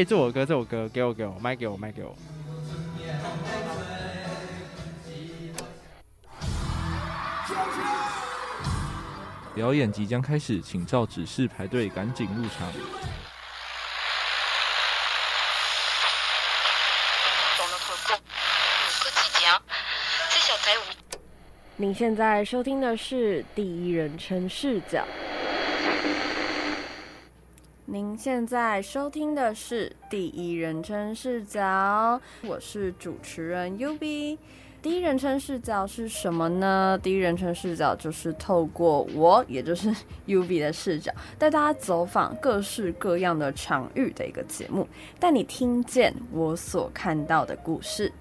哎，这首歌，这首歌，给我，给我，卖给我，卖给我。表演即将开始，请照指示排队，赶紧入场。您现在收听的是第一人称视角。您现在收听的是第一人称视角，我是主持人 UB。第一人称视角是什么呢？第一人称视角就是透过我，也就是 UB 的视角，带大家走访各式各样的场域的一个节目，带你听见我所看到的故事。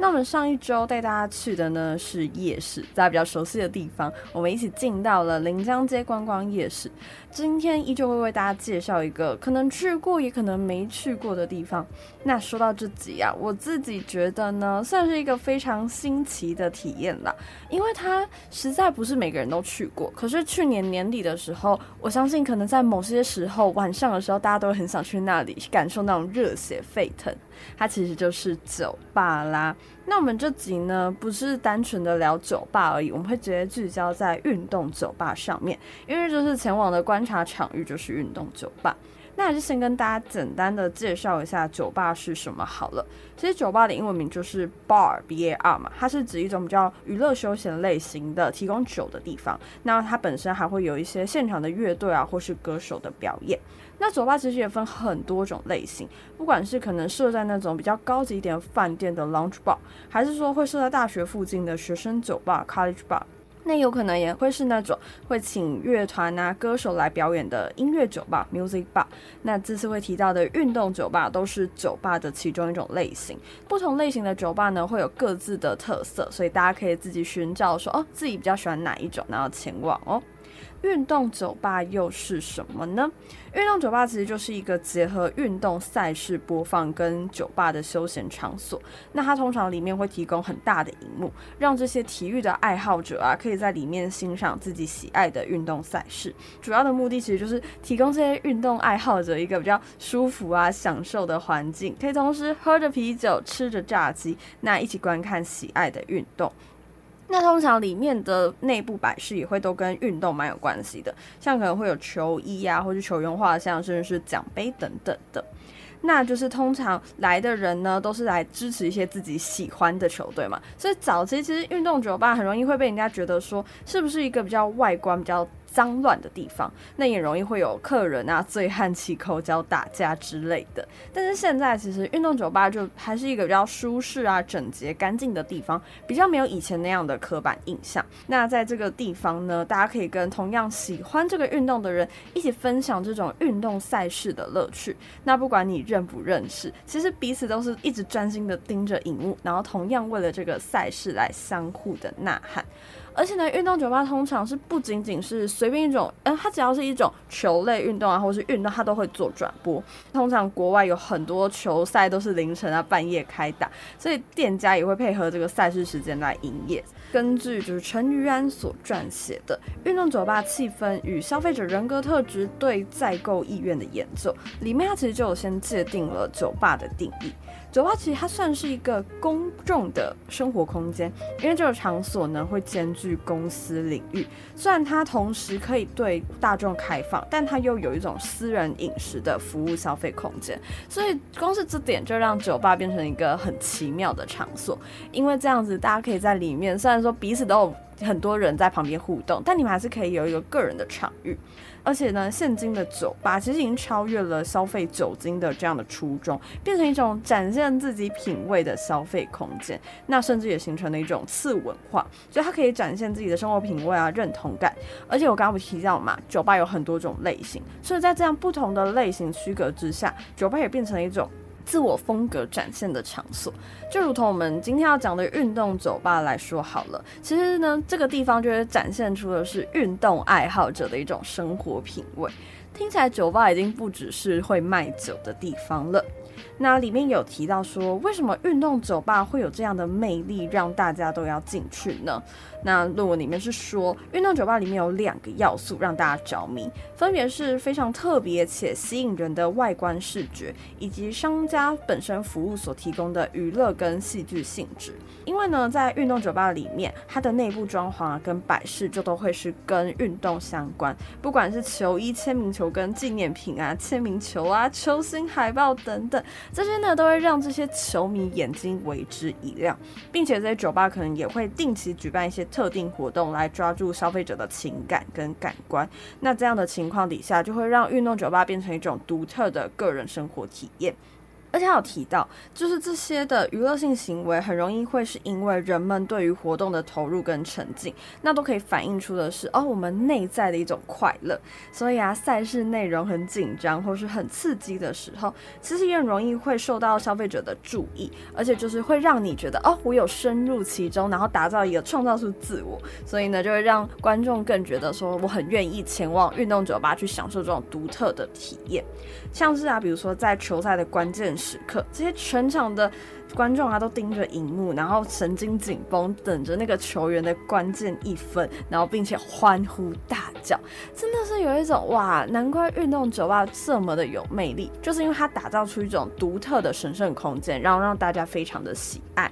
那我们上一周带大家去的呢是夜市，大家比较熟悉的地方，我们一起进到了临江街观光夜市。今天依旧会为大家介绍一个可能去过也可能没去过的地方。那说到这集啊，我自己觉得呢，算是一个非常新奇的体验啦，因为它实在不是每个人都去过。可是去年年底的时候，我相信可能在某些时候晚上的时候，大家都很想去那里感受那种热血沸腾。它其实就是酒吧啦。那我们这集呢，不是单纯的聊酒吧而已，我们会直接聚焦在运动酒吧上面，因为就是前往的观察场域就是运动酒吧。那还是先跟大家简单的介绍一下酒吧是什么好了。其实酒吧的英文名就是 bar，b a r 嘛，它是指一种比较娱乐休闲类型的提供酒的地方。那它本身还会有一些现场的乐队啊，或是歌手的表演。那酒吧其实也分很多种类型，不管是可能设在那种比较高级一点饭店的 lounge bar，还是说会设在大学附近的学生酒吧 college bar。那有可能也会是那种会请乐团啊、歌手来表演的音乐酒吧 （music bar）。那这次会提到的运动酒吧都是酒吧的其中一种类型。不同类型的酒吧呢，会有各自的特色，所以大家可以自己寻找说哦，自己比较喜欢哪一种，然后前往哦。运动酒吧又是什么呢？运动酒吧其实就是一个结合运动赛事播放跟酒吧的休闲场所。那它通常里面会提供很大的荧幕，让这些体育的爱好者啊，可以在里面欣赏自己喜爱的运动赛事。主要的目的其实就是提供这些运动爱好者一个比较舒服啊、享受的环境，可以同时喝着啤酒、吃着炸鸡，那一起观看喜爱的运动。那通常里面的内部摆饰也会都跟运动蛮有关系的，像可能会有球衣啊，或是球员画像，甚至是奖杯等等的。那就是通常来的人呢，都是来支持一些自己喜欢的球队嘛。所以早期其实运动酒吧很容易会被人家觉得说，是不是一个比较外观比较脏乱的地方，那也容易会有客人啊醉汉起口角打架之类的。但是现在其实运动酒吧就还是一个比较舒适啊、整洁、干净的地方，比较没有以前那样的刻板印象。那在这个地方呢，大家可以跟同样喜欢这个运动的人一起分享这种运动赛事的乐趣。那不管你认不认识，其实彼此都是一直专心的盯着荧幕，然后同样为了这个赛事来相互的呐喊。而且呢，运动酒吧通常是不仅仅是随便一种，嗯，它只要是一种球类运动啊，或是运动，它都会做转播。通常国外有很多球赛都是凌晨啊、半夜开打，所以店家也会配合这个赛事时间来营业。根据就是陈于安所撰写的《运动酒吧气氛与消费者人格特质对再购意愿的研究》里面，它其实就有先界定了酒吧的定义。酒吧其实它算是一个公众的生活空间，因为这个场所呢会兼具公司领域。虽然它同时可以对大众开放，但它又有一种私人饮食的服务消费空间。所以光是这点就让酒吧变成一个很奇妙的场所。因为这样子，大家可以在里面，虽然说彼此都有很多人在旁边互动，但你们还是可以有一个个人的场域。而且呢，现今的酒吧其实已经超越了消费酒精的这样的初衷，变成一种展现自己品味的消费空间。那甚至也形成了一种次文化，所以它可以展现自己的生活品味啊、认同感。而且我刚刚不提到嘛，酒吧有很多种类型，所以在这样不同的类型区隔之下，酒吧也变成了一种。自我风格展现的场所，就如同我们今天要讲的运动酒吧来说好了。其实呢，这个地方就是展现出的是运动爱好者的一种生活品味。听起来酒吧已经不只是会卖酒的地方了。那里面有提到说，为什么运动酒吧会有这样的魅力，让大家都要进去呢？那论文里面是说，运动酒吧里面有两个要素让大家着迷，分别是非常特别且吸引人的外观视觉，以及商家本身服务所提供的娱乐跟戏剧性质。因为呢，在运动酒吧里面，它的内部装潢啊跟摆饰就都会是跟运动相关，不管是球衣、签名球跟纪念品啊、签名球啊、球星海报等等，这些呢都会让这些球迷眼睛为之一亮，并且在酒吧可能也会定期举办一些特定活动来抓住消费者的情感跟感官。那这样的情况底下，就会让运动酒吧变成一种独特的个人生活体验。而且还有提到，就是这些的娱乐性行为很容易会是因为人们对于活动的投入跟沉浸，那都可以反映出的是哦，我们内在的一种快乐。所以啊，赛事内容很紧张或是很刺激的时候，其实也很容易会受到消费者的注意，而且就是会让你觉得哦，我有深入其中，然后打造一个创造出自我，所以呢，就会让观众更觉得说我很愿意前往运动酒吧去享受这种独特的体验。像是啊，比如说在球赛的关键时刻，这些全场的观众啊都盯着荧幕，然后神经紧绷，等着那个球员的关键一分，然后并且欢呼大叫，真的是有一种哇，难怪运动酒吧这么的有魅力，就是因为它打造出一种独特的神圣空间，然后让大家非常的喜爱。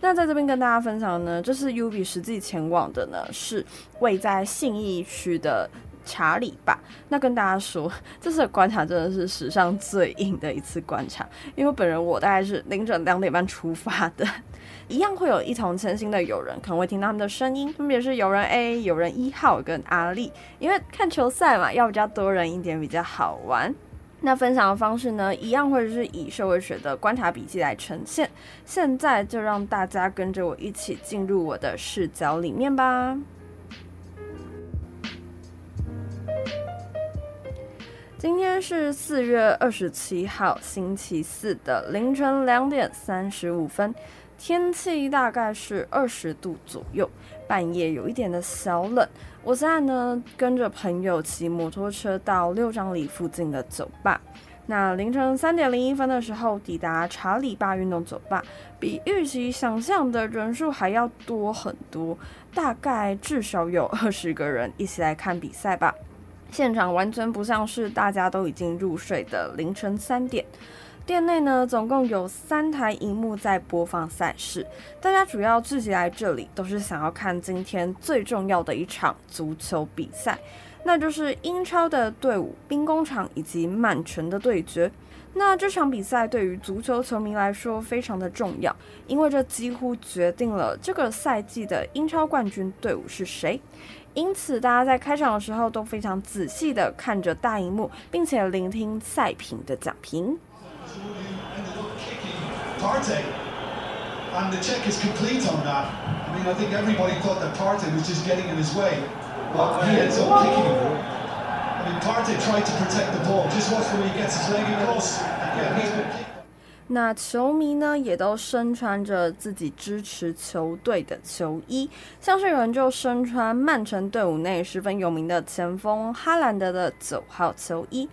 那在这边跟大家分享呢，就是 U B 实际前往的呢，是位在信义区的。查理吧，那跟大家说，这次的观察真的是史上最硬的一次观察，因为本人我大概是凌晨两点半出发的，一样会有一同前行的友人，可能会听到他们的声音，分别是友人 A、友人一号跟阿丽，因为看球赛嘛，要比较多人一点比较好玩。那分享的方式呢，一样会是以社会学的观察笔记来呈现。现在就让大家跟着我一起进入我的视角里面吧。今天是四月二十七号，星期四的凌晨两点三十五分，天气大概是二十度左右，半夜有一点的小冷。我现在呢跟着朋友骑摩托车到六张犁附近的酒吧。那凌晨三点零一分的时候抵达查理巴运动酒吧，比预期想象的人数还要多很多，大概至少有二十个人一起来看比赛吧。现场完全不像是大家都已经入睡的凌晨三点。店内呢，总共有三台荧幕在播放赛事。大家主要聚集来这里，都是想要看今天最重要的一场足球比赛，那就是英超的队伍兵工厂以及曼城的对决。那这场比赛对于足球球迷来说非常的重要，因为这几乎决定了这个赛季的英超冠军队伍是谁。因此，大家在开场的时候都非常仔细地看着大荧幕，并且聆听赛评的讲评。那球迷呢，也都身穿着自己支持球队的球衣，像是有人就身穿曼城队伍内十分有名的前锋哈兰德的九号球衣。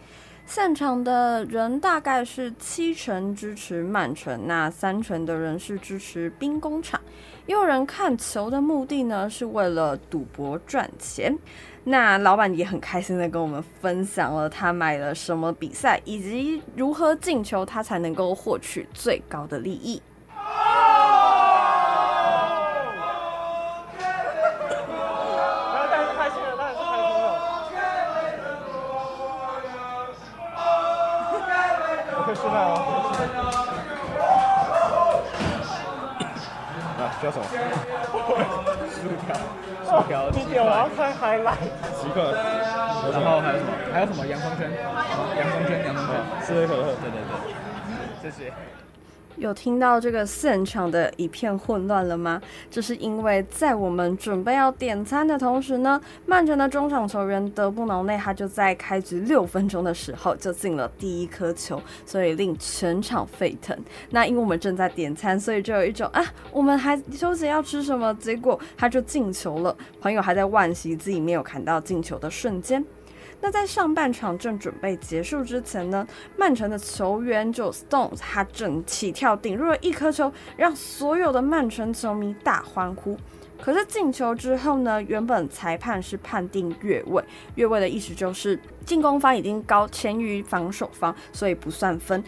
现场的人大概是七成支持曼城，那三成的人是支持兵工厂。也有人看球的目的呢，是为了赌博赚钱。那老板也很开心的跟我们分享了他买了什么比赛，以及如何进球，他才能够获取最高的利益。叫 什么？薯条，薯条，薯条，我要看 highlight。即刻。然后还有什么？还有什么？洋葱圈。洋葱圈，洋葱圈。是可可，对对对。谢谢。有听到这个现场的一片混乱了吗？这是因为在我们准备要点餐的同时呢，曼城的中场球员德布劳内他就在开局六分钟的时候就进了第一颗球，所以令全场沸腾。那因为我们正在点餐，所以就有一种啊，我们还纠结要吃什么？结果他就进球了，朋友还在惋惜自己没有看到进球的瞬间。那在上半场正准备结束之前呢，曼城的球员就 Stones 他正起跳顶入了一颗球，让所有的曼城球迷大欢呼。可是进球之后呢，原本裁判是判定越位，越位的意思就是进攻方已经高前于防守方，所以不算分。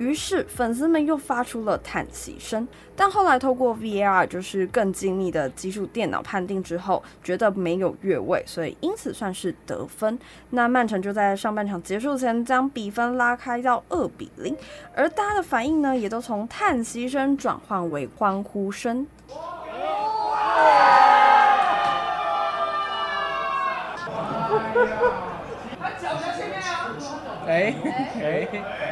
于是粉丝们又发出了叹息声，但后来透过 VAR，就是更精密的技术电脑判定之后，觉得没有越位，所以因此算是得分。那曼城就在上半场结束前将比分拉开到二比零，而大家的反应呢，也都从叹息声转换为欢呼声。哎哎。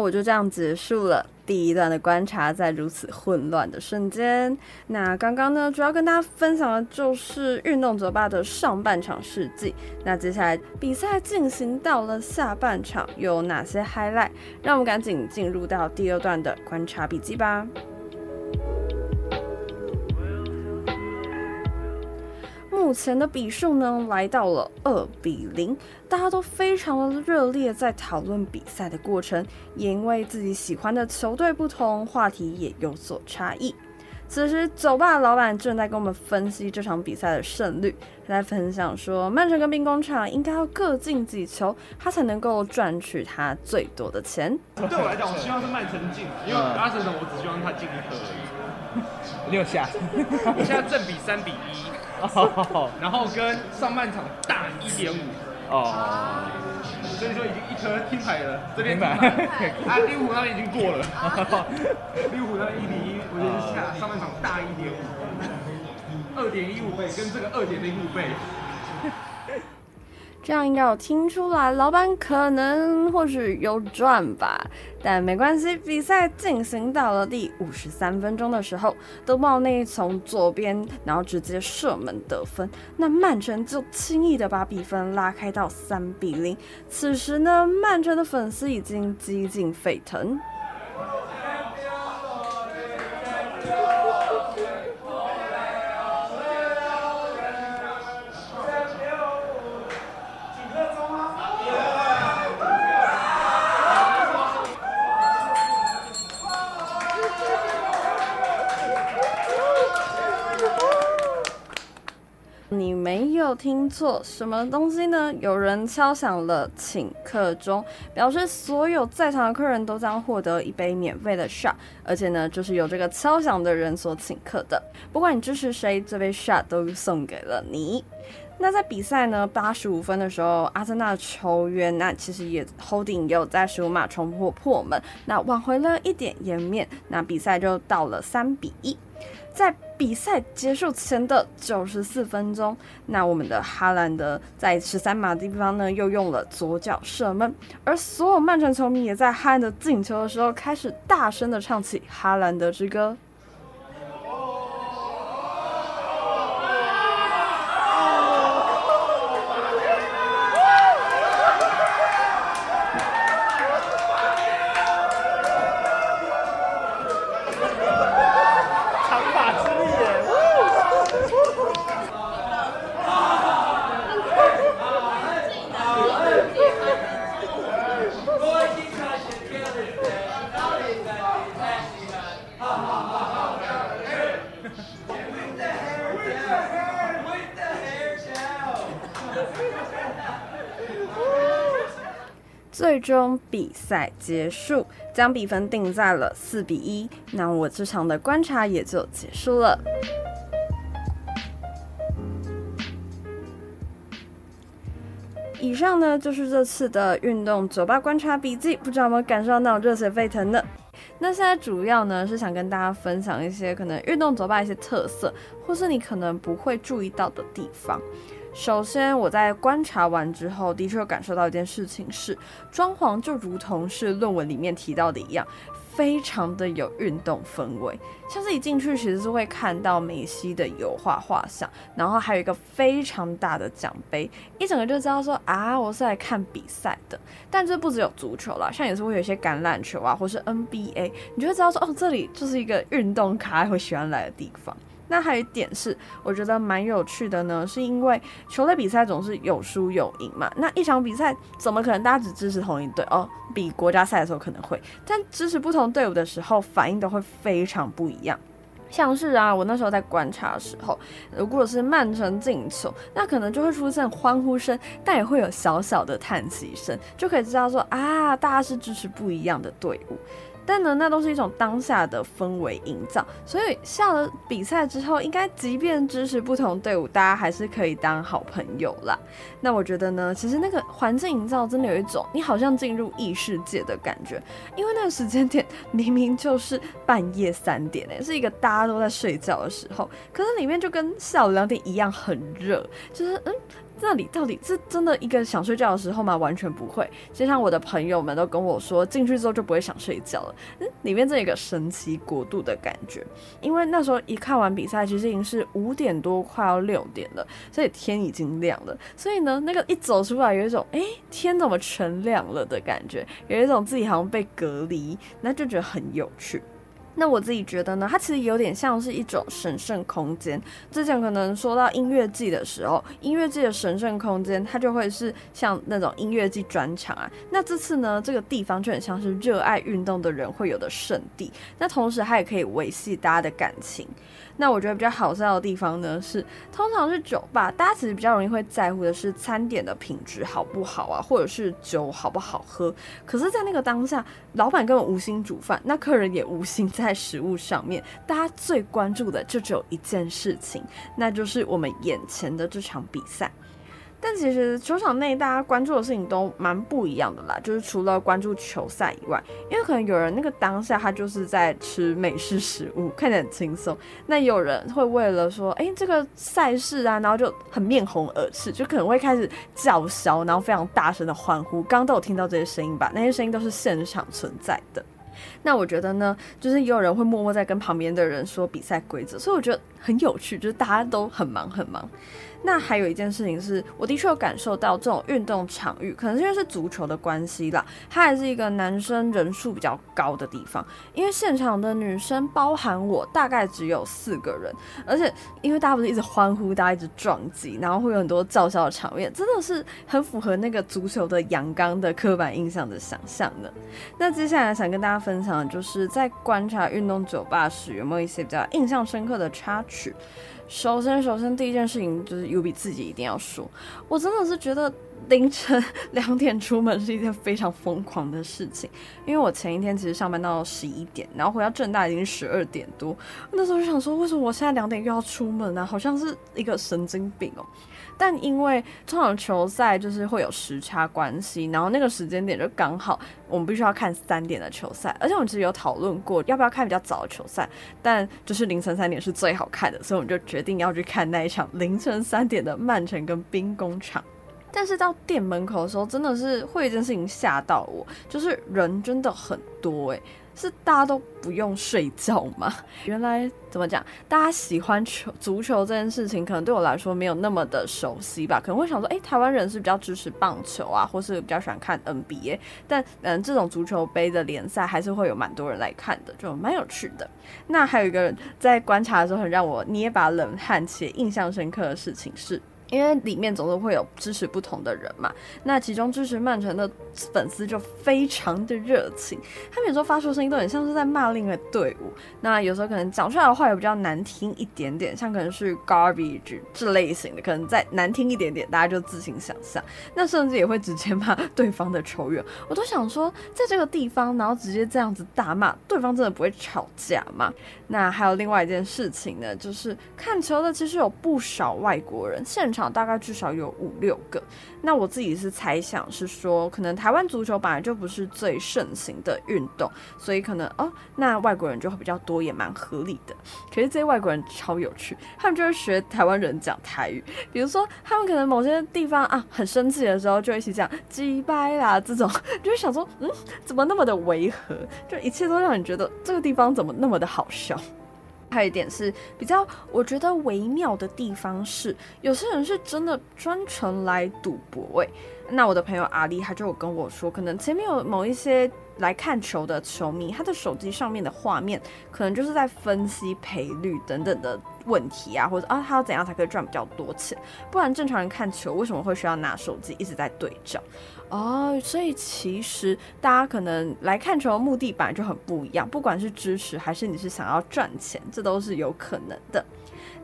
我就这样结束了第一段的观察，在如此混乱的瞬间。那刚刚呢，主要跟大家分享的就是运动酒吧的上半场事迹。那接下来比赛进行到了下半场，有哪些 highlight？让我们赶紧进入到第二段的观察笔记吧。目前的比数呢，来到了二比零，大家都非常的热烈，在讨论比赛的过程，也因为自己喜欢的球队不同，话题也有所差异。此时，酒吧的老板正在跟我们分析这场比赛的胜率，他在分享说，曼城跟兵工厂应该要各进几球，他才能够赚取他最多的钱。对我来讲，我希望是曼城进，因为阿森纳我只希望他进一颗而已。六下，我现在正比三比一。哦，然后跟上半场大一点五。哦，所以说已经一颗听牌了，这边听牌，啊，利物浦那边已经过了，利物浦那边一比一，我觉得下上半场大一点五，二点一五倍跟这个二点零五倍。这样应该有听出来，老板可能或许有赚吧，但没关系。比赛进行到了第五十三分钟的时候，德茂内从左边，然后直接射门得分，那曼城就轻易的把比分拉开到三比零。此时呢，曼城的粉丝已经几近沸腾。听错什么东西呢？有人敲响了请客钟，表示所有在场的客人都将获得一杯免费的 shot，而且呢，就是由这个敲响的人所请客的。不管你支持谁，这杯 shot 都送给了你。那在比赛呢，八十五分的时候，阿森纳球员那其实也 holding 有在十五码冲破破门，那挽回了一点颜面，那比赛就到了三比一。在比赛结束前的九十四分钟，那我们的哈兰德在十三码地方呢，又用了左脚射门，而所有曼城球迷也在哈兰德进球的时候开始大声的唱起哈兰德之歌。中比赛结束，将比分定在了四比一。那我这场的观察也就结束了。以上呢就是这次的运动酒吧观察笔记，不知道有没有感受到那种热血沸腾呢？那现在主要呢是想跟大家分享一些可能运动酒吧一些特色，或是你可能不会注意到的地方。首先，我在观察完之后，的确有感受到一件事情是，装潢就如同是论文里面提到的一样，非常的有运动氛围。像是一进去，其实是会看到梅西的油画画像，然后还有一个非常大的奖杯，一整个就知道说啊，我是来看比赛的。但这不只有足球啦，像也是会有一些橄榄球啊，或是 NBA，你就会知道说哦，这里就是一个运动咖会喜欢来的地方。那还有一点是，我觉得蛮有趣的呢，是因为球类比赛总是有输有赢嘛。那一场比赛怎么可能大家只支持同一队哦？比国家赛的时候可能会，但支持不同队伍的时候，反应都会非常不一样。像是啊，我那时候在观察的时候，如果是曼城进球，那可能就会出现欢呼声，但也会有小小的叹息声，就可以知道说啊，大家是支持不一样的队伍。但呢，那都是一种当下的氛围营造，所以下了比赛之后，应该即便支持不同队伍，大家还是可以当好朋友啦。那我觉得呢，其实那个环境营造真的有一种你好像进入异世界的感觉，因为那个时间点 明明就是半夜三点诶，是一个大家都在睡觉的时候，可是里面就跟下午两点一样很热，就是嗯。那里到底是真的一个想睡觉的时候吗？完全不会。就像我的朋友们都跟我说，进去之后就不会想睡觉了。嗯，里面这一个神奇国度的感觉。因为那时候一看完比赛，其实已经是五点多，快要六点了，所以天已经亮了。所以呢，那个一走出来，有一种诶、天怎么全亮了的感觉，有一种自己好像被隔离，那就觉得很有趣。那我自己觉得呢，它其实有点像是一种神圣空间。之前可能说到音乐季的时候，音乐季的神圣空间，它就会是像那种音乐季专场啊。那这次呢，这个地方就很像是热爱运动的人会有的圣地。那同时，它也可以维系大家的感情。那我觉得比较好笑的地方呢，是通常是酒吧，大家其实比较容易会在乎的是餐点的品质好不好啊，或者是酒好不好喝。可是，在那个当下，老板根本无心煮饭，那客人也无心在食物上面，大家最关注的就只有一件事情，那就是我们眼前的这场比赛。但其实球场内大家关注的事情都蛮不一样的啦，就是除了关注球赛以外，因为可能有人那个当下他就是在吃美式食物，看起来很轻松。那有人会为了说，哎、这个赛事啊，然后就很面红耳赤，就可能会开始叫嚣，然后非常大声的欢呼。刚刚都有听到这些声音吧？那些声音都是现场存在的。那我觉得呢，就是也有人会默默在跟旁边的人说比赛规则，所以我觉得很有趣，就是大家都很忙很忙。那还有一件事情是，我的确有感受到这种运动场域，可能是因为是足球的关系啦，它还是一个男生人数比较高的地方。因为现场的女生，包含我，大概只有四个人，而且因为大家不是一直欢呼，大家一直撞击，然后会有很多叫嚣的场面，真的是很符合那个足球的阳刚的刻板印象的想象的。那接下来想跟大家分享的就是在观察运动酒吧时，有没有一些比较印象深刻的插曲。首先，首先第一件事情就是有比自己一定要说，我真的是觉得凌晨两点出门是一件非常疯狂的事情，因为我前一天其实上班到十一点，然后回到正大已经十二点多，那时候就想说，为什么我现在两点又要出门呢？好像是一个神经病哦。但因为这场球赛就是会有时差关系，然后那个时间点就刚好我们必须要看三点的球赛，而且我们其实有讨论过要不要看比较早的球赛，但就是凌晨三点是最好看的，所以我们就决定要去看那一场凌晨三点的曼城跟兵工厂。但是到店门口的时候，真的是会有一件事情吓到我，就是人真的很多诶。是大家都不用睡觉吗？原来怎么讲？大家喜欢球足球这件事情，可能对我来说没有那么的熟悉吧。可能会想说，诶、台湾人是比较支持棒球啊，或是比较喜欢看 NBA。但嗯，这种足球杯的联赛还是会有蛮多人来看的，就蛮有趣的。那还有一个在观察的时候很让我捏把冷汗且印象深刻的事情是。因为里面总是会有支持不同的人嘛，那其中支持曼城的粉丝就非常的热情，他们有时候发出声音都很像是在骂另一个队伍，那有时候可能讲出来的话也比较难听一点点，像可能是 garbage 这类型的，可能再难听一点点，大家就自行想象。那甚至也会直接骂对方的球员，我都想说，在这个地方，然后直接这样子大骂对方，真的不会吵架吗？那还有另外一件事情呢，就是看球的其实有不少外国人现场。场大概至少有五六个。那我自己是猜想是说，可能台湾足球本来就不是最盛行的运动，所以可能哦，那外国人就会比较多，也蛮合理的。可是这些外国人超有趣，他们就会学台湾人讲台语，比如说他们可能某些地方啊很生气的时候，就一起讲鸡掰啦这种，就会想说，嗯，怎么那么的违和？就一切都让你觉得这个地方怎么那么的好笑。还有一点是比较我觉得微妙的地方是，有些人是真的专程来赌博诶。那我的朋友阿丽他就有跟我说，可能前面有某一些来看球的球迷，他的手机上面的画面可能就是在分析赔率等等的问题啊，或者啊他要怎样才可以赚比较多钱？不然正常人看球为什么会需要拿手机一直在对照？哦，所以其实大家可能来看球的目的本来就很不一样，不管是支持还是你是想要赚钱，这都是有可能的。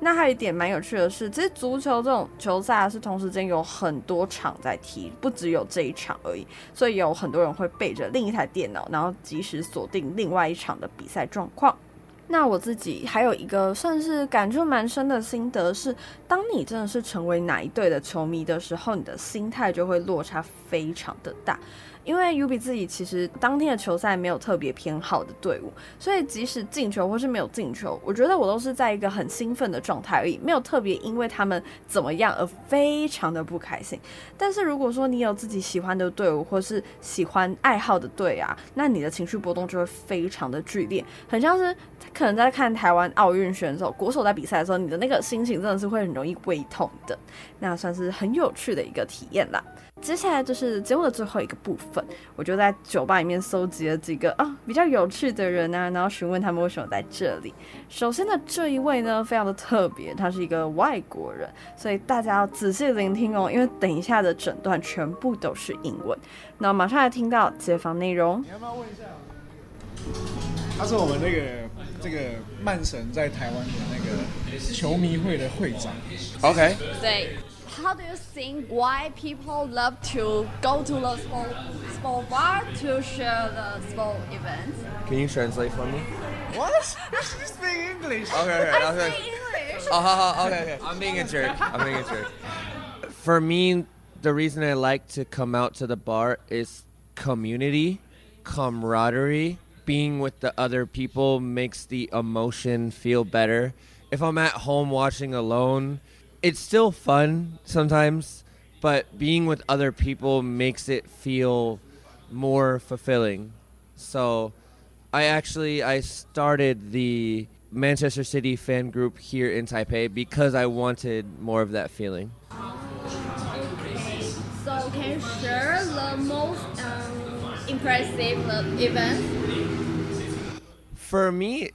那还有一点蛮有趣的是，其实足球这种球赛是同时间有很多场在踢，不只有这一场而已，所以有很多人会背着另一台电脑，然后及时锁定另外一场的比赛状况。那我自己还有一个算是感触蛮深的心得是，当你真的是成为哪一队的球迷的时候，你的心态就会落差非常的大。因为 Yubi 自己其实当天的球赛没有特别偏好的队伍，所以即使进球或是没有进球，我觉得我都是在一个很兴奋的状态而已，没有特别因为他们怎么样而非常的不开心。但是如果说你有自己喜欢的队伍或是喜欢爱好的队啊，那你的情绪波动就会非常的剧烈，很像是可能在看台湾奥运选手国手在比赛的时候，你的那个心情真的是会很容易胃痛的，那算是很有趣的一个体验啦。接下来就是节目的最后一个部分，我就在酒吧里面搜集了几个啊比较有趣的人啊，然后询问他们为什么在这里。首先的这一位呢，非常的特别，他是一个外国人，所以大家要仔细聆听哦，因为等一下的诊断全部都是英文。那马上来听到街访内容。你要不要问一下？他是我们那个这个曼神在台湾的那个球迷会的会长。OK。对。How do you think why people love to go to the sport, sport bar to share the sport events? Can you translate for me? What? You speak English. Okay, okay. I okay. speak English. Oh, oh, okay, okay. I'm being a jerk. I'm being a jerk. For me, the reason I like to come out to the bar is community, camaraderie. Being with the other people makes the emotion feel better. If I'm at home watching alone, it's still fun sometimes, but being with other people makes it feel more fulfilling. So, I actually I started the Manchester City fan group here in Taipei because I wanted more of that feeling. So, can you share the most um, impressive event? For me,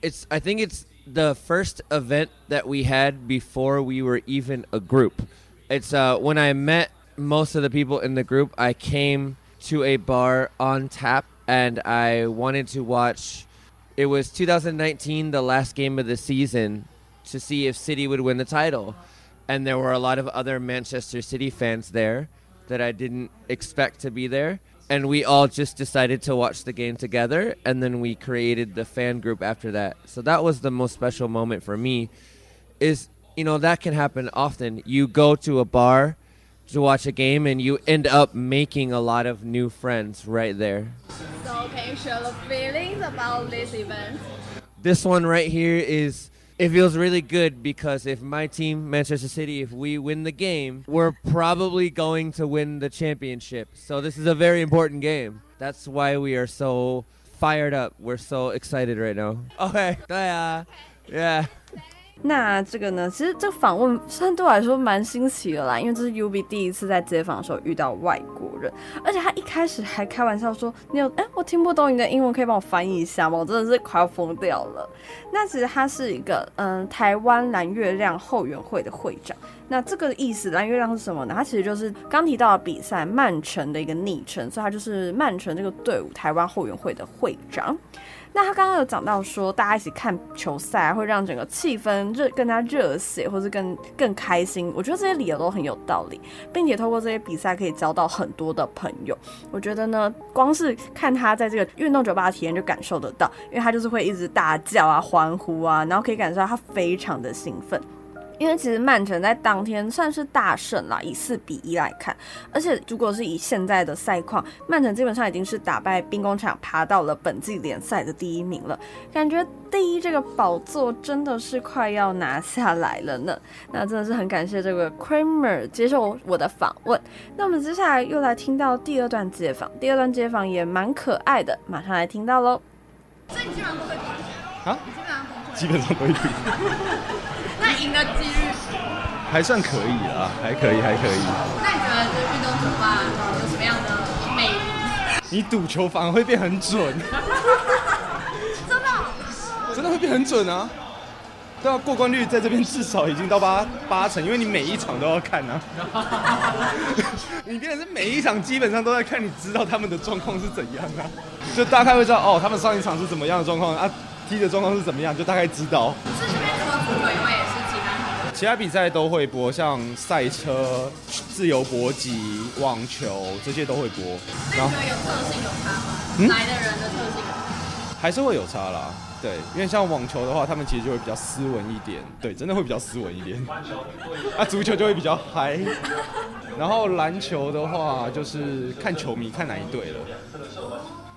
it's I think it's the first event that we had before we were even a group. It's uh, when I met most of the people in the group, I came to a bar on tap and I wanted to watch. It was 2019, the last game of the season, to see if City would win the title. And there were a lot of other Manchester City fans there that I didn't expect to be there and we all just decided to watch the game together and then we created the fan group after that. So that was the most special moment for me is you know that can happen often. You go to a bar to watch a game and you end up making a lot of new friends right there. So can you share the feelings about this event? This one right here is it feels really good because if my team, Manchester City, if we win the game, we're probably going to win the championship. So this is a very important game. That's why we are so fired up. We're so excited right now. Okay, yeah, yeah. 那这个呢，其实这个访问相对来说蛮新奇的啦，因为这是 U B 第一次在街访的时候遇到外国人，而且他一开始还开玩笑说：“你有哎，我听不懂你的英文，可以帮我翻译一下吗？”我真的是快要疯掉了。那其实他是一个嗯，台湾蓝月亮后援会的会长。那这个意思，蓝月亮是什么呢？他其实就是刚提到的比赛曼城的一个昵称，所以他就是曼城这个队伍台湾后援会的会长。那他刚刚有讲到说，大家一起看球赛会让整个气氛热更加热血，或是更更开心。我觉得这些理由都很有道理，并且透过这些比赛可以交到很多的朋友。我觉得呢，光是看他在这个运动酒吧的体验就感受得到，因为他就是会一直大叫啊、欢呼啊，然后可以感受到他非常的兴奋。因为其实曼城在当天算是大胜啦，以四比一来看。而且如果是以现在的赛况，曼城基本上已经是打败兵工厂，爬到了本季联赛的第一名了。感觉第一这个宝座真的是快要拿下来了呢。那真的是很感谢这个 Kramer 接受我的访问。那我们接下来又来听到第二段街访，第二段街访也蛮可爱的，马上来听到喽。所以你基本上都会啊？基本上都会。赢的几率还算可以啊，还可以，还可以。那你觉得就是运动酒吧有什么样的魅力？你赌球反而会变很准。真的？真的会变很准啊！对啊，过关率在这边至少已经到八八成，因为你每一场都要看啊。你变成是每一场基本上都在看，你知道他们的状况是怎样啊？就大概会知道哦，他们上一场是怎么样的状况啊？踢的状况是怎么样？就大概知道。其他比赛都会播，像赛车、自由搏击、网球这些都会播。那你觉得有特性有差吗？嗯、来的人的特性还是会有差啦。对，因为像网球的话，他们其实就会比较斯文一点。对，真的会比较斯文一点。啊，足球就会比较嗨。然后篮球的话，就是看球迷看哪一队了。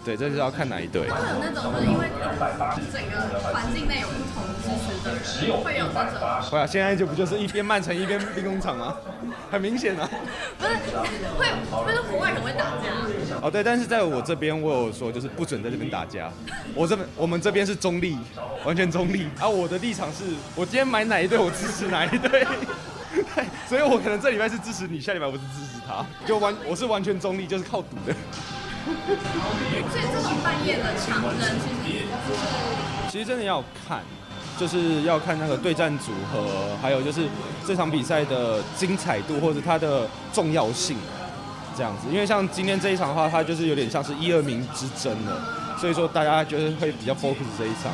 对，这是要看哪一队。会有那种，就是因为整个环境内有不同支持的人，会有那种。会啊，现在就不就是一边曼城一边兵工厂吗？很明显啊。不是，会，不是国外可能会打架。哦，对，但是在我这边，我有说就是不准在这边打架。我这边，我们这边是中立，完全中立。啊，我的立场是，我今天买哪一队，我支持哪一队。对，所以我可能这礼拜是支持你，下礼拜我是支持他，就完，我是完全中立，就是靠赌的。所以这种半夜的强人，其实其实真的要看，就是要看那个对战组合，还有就是这场比赛的精彩度或者它的重要性，这样子。因为像今天这一场的话，它就是有点像是一二名之争了，所以说大家就是会比较 focus 这一场。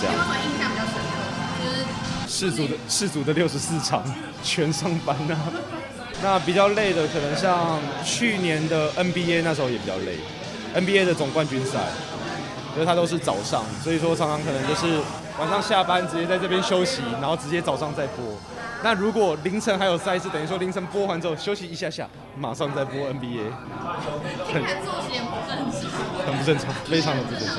这样。有什么印象比较深刻？就是世足的世足的六十四场全上班啊。那比较累的，可能像去年的 NBA 那时候也比较累，NBA 的总冠军赛，因为它都是早上，所以说常常可能就是晚上下班直接在这边休息，然后直接早上再播。那如果凌晨还有赛事，等于说凌晨播完之后休息一下下，马上再播 NBA。很作息不正常，很不正常，非常的不正常。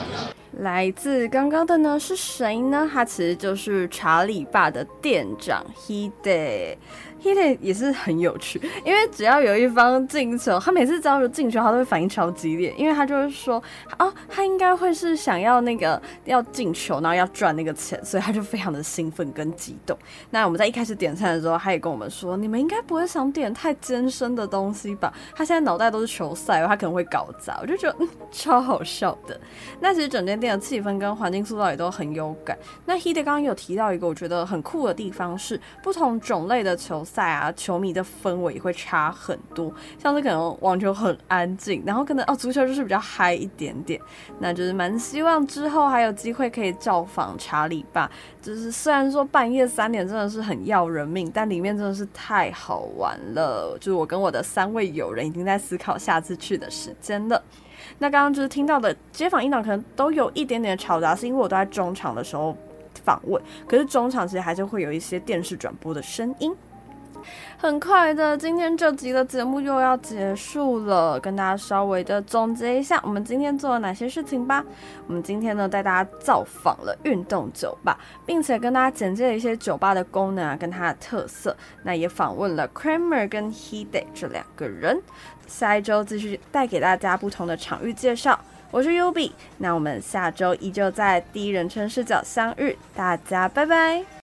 来自刚刚的呢是谁呢？他其实就是查理爸的店长 Hide。Hide 也是很有趣，因为只要有一方进球，他每次只要有进球，他都会反应超激烈，因为他就会说，哦，他应该会是想要那个要进球，然后要赚那个钱，所以他就非常的兴奋跟激动。那我们在一开始点餐的时候，他也跟我们说，你们应该不会想点太艰深的东西吧？他现在脑袋都是球赛，他可能会搞砸，我就觉得嗯超好笑的。那其实整间店的气氛跟环境塑造也都很有感。那 Hide 刚刚有提到一个我觉得很酷的地方是，不同种类的球赛啊，球迷的氛围也会差很多。像是可能网球很安静，然后可能哦足球就是比较嗨一点点。那就是蛮希望之后还有机会可以造访查理吧。就是虽然说半夜三点真的是很要人命，但里面真的是太好玩了。就是我跟我的三位友人已经在思考下次去的时间了。那刚刚就是听到的街访音档可能都有一点点的嘈杂，是因为我都在中场的时候访问，可是中场其实还是会有一些电视转播的声音。很快的，今天这集的节目又要结束了，跟大家稍微的总结一下，我们今天做了哪些事情吧。我们今天呢带大家造访了运动酒吧，并且跟大家简介了一些酒吧的功能啊，跟它的特色。那也访问了 Kramer 跟 Hide 这两个人。下一周继续带给大家不同的场域介绍。我是 U B，那我们下周依旧在第一人称视角相遇，大家拜拜。